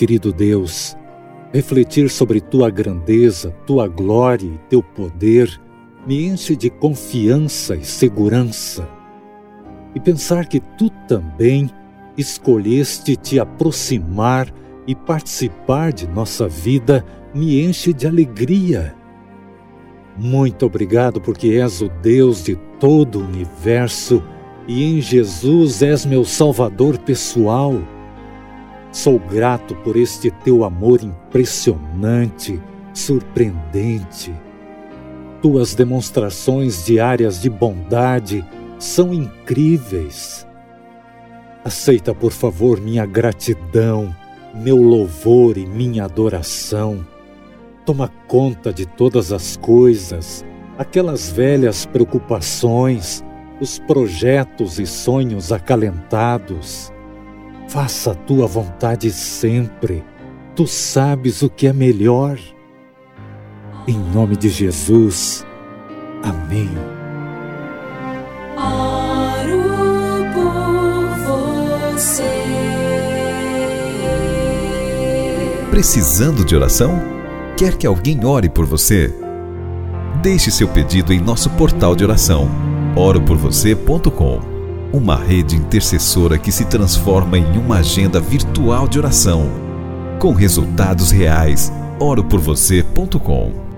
Querido Deus, refletir sobre tua grandeza, tua glória e teu poder me enche de confiança e segurança. E pensar que tu também escolheste te aproximar e participar de nossa vida me enche de alegria. Muito obrigado, porque és o Deus de todo o universo e em Jesus és meu Salvador pessoal. Sou grato por este teu amor impressionante, surpreendente. Tuas demonstrações diárias de bondade são incríveis. Aceita, por favor, minha gratidão, meu louvor e minha adoração. Toma conta de todas as coisas, aquelas velhas preocupações, os projetos e sonhos acalentados. Faça a tua vontade sempre. Tu sabes o que é melhor. Em nome de Jesus. Amém. Precisando de oração? Quer que alguém ore por você? Deixe seu pedido em nosso portal de oração, oroporvocê.com. Uma rede intercessora que se transforma em uma agenda virtual de oração, com resultados reais. oroporvocê.com